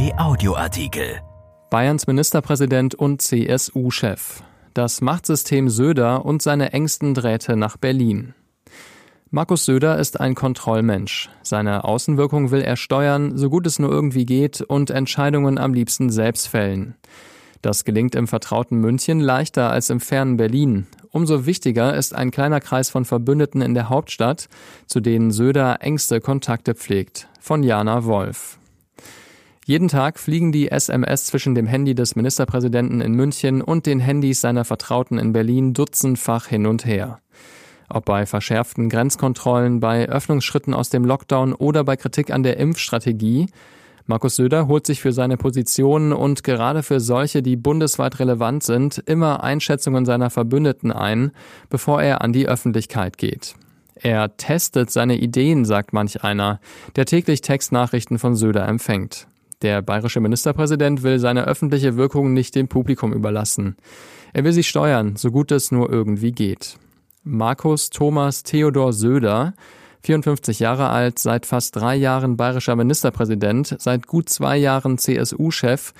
Kai Audioartikel. Bayerns Ministerpräsident und CSU-Chef. Das Machtsystem Söder und seine engsten Drähte nach Berlin. Markus Söder ist ein Kontrollmensch. Seine Außenwirkung will er steuern, so gut es nur irgendwie geht, und Entscheidungen am liebsten selbst fällen. Das gelingt im vertrauten München leichter als im fernen Berlin. Umso wichtiger ist ein kleiner Kreis von Verbündeten in der Hauptstadt, zu denen Söder engste Kontakte pflegt. Von Jana Wolf. Jeden Tag fliegen die SMS zwischen dem Handy des Ministerpräsidenten in München und den Handys seiner Vertrauten in Berlin dutzendfach hin und her. Ob bei verschärften Grenzkontrollen, bei Öffnungsschritten aus dem Lockdown oder bei Kritik an der Impfstrategie, Markus Söder holt sich für seine Positionen und gerade für solche, die bundesweit relevant sind, immer Einschätzungen seiner Verbündeten ein, bevor er an die Öffentlichkeit geht. Er testet seine Ideen, sagt manch einer, der täglich Textnachrichten von Söder empfängt. Der bayerische Ministerpräsident will seine öffentliche Wirkung nicht dem Publikum überlassen. Er will sie steuern, so gut es nur irgendwie geht. Markus Thomas Theodor Söder 54 Jahre alt, seit fast drei Jahren bayerischer Ministerpräsident, seit gut zwei Jahren CSU-Chef.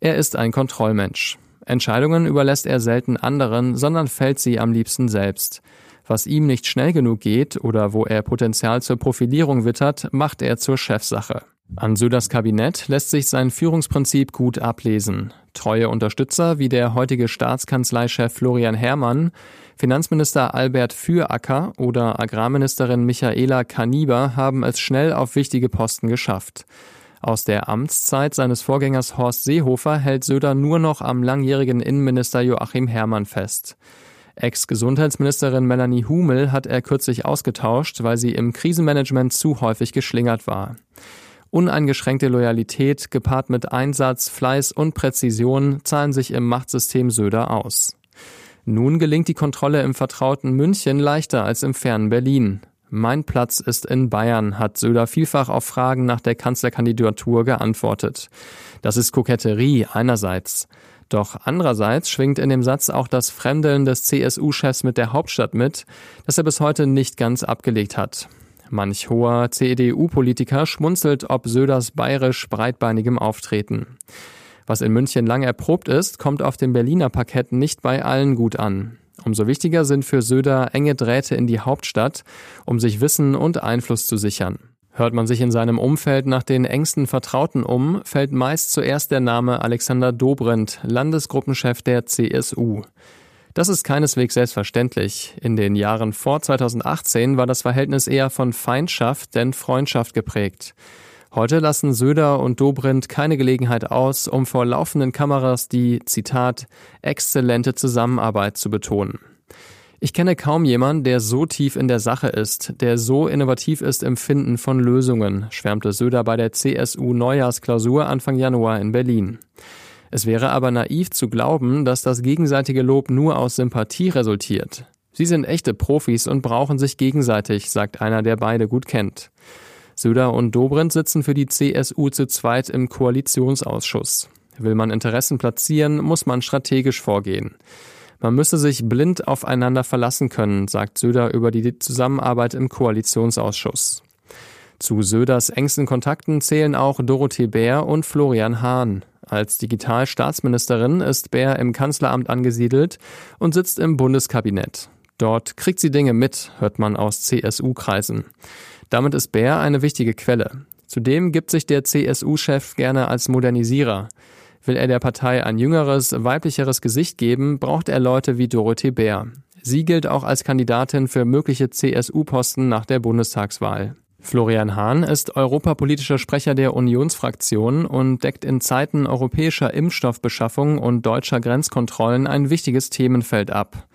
Er ist ein Kontrollmensch. Entscheidungen überlässt er selten anderen, sondern fällt sie am liebsten selbst. Was ihm nicht schnell genug geht oder wo er Potenzial zur Profilierung wittert, macht er zur Chefsache. An Söders Kabinett lässt sich sein Führungsprinzip gut ablesen. Treue Unterstützer wie der heutige Staatskanzleichef Florian Herrmann, Finanzminister Albert Füracker oder Agrarministerin Michaela Kaniber haben es schnell auf wichtige Posten geschafft. Aus der Amtszeit seines Vorgängers Horst Seehofer hält Söder nur noch am langjährigen Innenminister Joachim Herrmann fest. Ex-Gesundheitsministerin Melanie Humel hat er kürzlich ausgetauscht, weil sie im Krisenmanagement zu häufig geschlingert war. Uneingeschränkte Loyalität gepaart mit Einsatz, Fleiß und Präzision zahlen sich im Machtsystem Söder aus. Nun gelingt die Kontrolle im vertrauten München leichter als im fernen Berlin. Mein Platz ist in Bayern, hat Söder vielfach auf Fragen nach der Kanzlerkandidatur geantwortet. Das ist Koketterie einerseits. Doch andererseits schwingt in dem Satz auch das Fremdeln des CSU-Chefs mit der Hauptstadt mit, das er bis heute nicht ganz abgelegt hat. Manch hoher CDU-Politiker schmunzelt ob Söders bayerisch breitbeinigem Auftreten. Was in München lang erprobt ist, kommt auf dem Berliner Parkett nicht bei allen gut an. Umso wichtiger sind für Söder enge Drähte in die Hauptstadt, um sich Wissen und Einfluss zu sichern. Hört man sich in seinem Umfeld nach den engsten Vertrauten um, fällt meist zuerst der Name Alexander Dobrindt, Landesgruppenchef der CSU. Das ist keineswegs selbstverständlich. In den Jahren vor 2018 war das Verhältnis eher von Feindschaft denn Freundschaft geprägt. Heute lassen Söder und Dobrindt keine Gelegenheit aus, um vor laufenden Kameras die, Zitat, exzellente Zusammenarbeit zu betonen. Ich kenne kaum jemanden, der so tief in der Sache ist, der so innovativ ist im Finden von Lösungen, schwärmte Söder bei der CSU Neujahrsklausur Anfang Januar in Berlin. Es wäre aber naiv zu glauben, dass das gegenseitige Lob nur aus Sympathie resultiert. Sie sind echte Profis und brauchen sich gegenseitig, sagt einer, der beide gut kennt. Söder und Dobrindt sitzen für die CSU zu zweit im Koalitionsausschuss. Will man Interessen platzieren, muss man strategisch vorgehen. Man müsse sich blind aufeinander verlassen können, sagt Söder über die Zusammenarbeit im Koalitionsausschuss. Zu Söders engsten Kontakten zählen auch Dorothee Bär und Florian Hahn. Als Digitalstaatsministerin ist Bär im Kanzleramt angesiedelt und sitzt im Bundeskabinett. Dort kriegt sie Dinge mit, hört man aus CSU-Kreisen. Damit ist Bär eine wichtige Quelle. Zudem gibt sich der CSU-Chef gerne als Modernisierer. Will er der Partei ein jüngeres, weiblicheres Gesicht geben, braucht er Leute wie Dorothee Bär. Sie gilt auch als Kandidatin für mögliche CSU-Posten nach der Bundestagswahl. Florian Hahn ist europapolitischer Sprecher der Unionsfraktion und deckt in Zeiten europäischer Impfstoffbeschaffung und deutscher Grenzkontrollen ein wichtiges Themenfeld ab.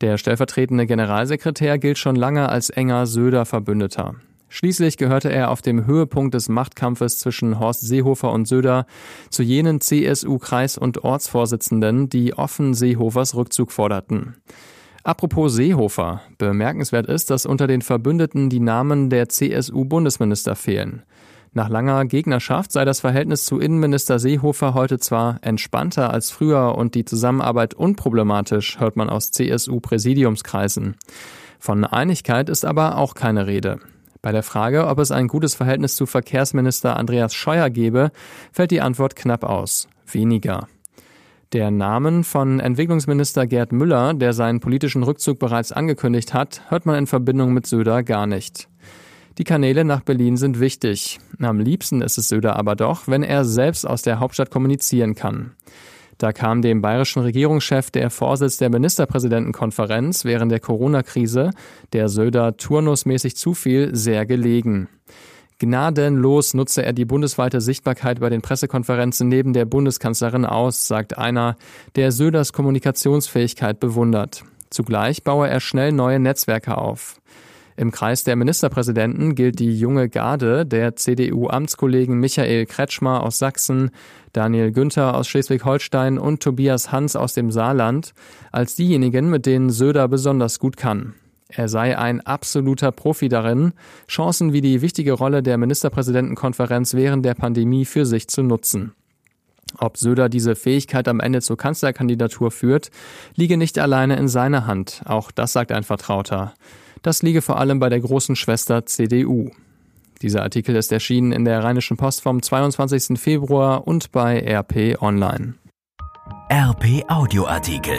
Der stellvertretende Generalsekretär gilt schon lange als enger Söder-Verbündeter. Schließlich gehörte er auf dem Höhepunkt des Machtkampfes zwischen Horst Seehofer und Söder zu jenen CSU-Kreis- und Ortsvorsitzenden, die offen Seehofers Rückzug forderten. Apropos Seehofer. Bemerkenswert ist, dass unter den Verbündeten die Namen der CSU-Bundesminister fehlen. Nach langer Gegnerschaft sei das Verhältnis zu Innenminister Seehofer heute zwar entspannter als früher und die Zusammenarbeit unproblematisch, hört man aus CSU-Präsidiumskreisen. Von Einigkeit ist aber auch keine Rede. Bei der Frage, ob es ein gutes Verhältnis zu Verkehrsminister Andreas Scheuer gebe, fällt die Antwort knapp aus. Weniger. Der Namen von Entwicklungsminister Gerd Müller, der seinen politischen Rückzug bereits angekündigt hat, hört man in Verbindung mit Söder gar nicht. Die Kanäle nach Berlin sind wichtig. Am liebsten ist es Söder aber doch, wenn er selbst aus der Hauptstadt kommunizieren kann. Da kam dem bayerischen Regierungschef der Vorsitz der Ministerpräsidentenkonferenz während der Corona-Krise, der Söder turnusmäßig zufiel, sehr gelegen. Gnadenlos nutze er die bundesweite Sichtbarkeit bei den Pressekonferenzen neben der Bundeskanzlerin aus, sagt einer, der Söders Kommunikationsfähigkeit bewundert. Zugleich baue er schnell neue Netzwerke auf. Im Kreis der Ministerpräsidenten gilt die junge Garde der CDU-Amtskollegen Michael Kretschmer aus Sachsen, Daniel Günther aus Schleswig-Holstein und Tobias Hans aus dem Saarland als diejenigen, mit denen Söder besonders gut kann. Er sei ein absoluter Profi darin, Chancen wie die wichtige Rolle der Ministerpräsidentenkonferenz während der Pandemie für sich zu nutzen. Ob Söder diese Fähigkeit am Ende zur Kanzlerkandidatur führt, liege nicht alleine in seiner Hand. Auch das sagt ein Vertrauter. Das liege vor allem bei der großen Schwester CDU. Dieser Artikel ist erschienen in der Rheinischen Post vom 22. Februar und bei RP Online. RP Audioartikel.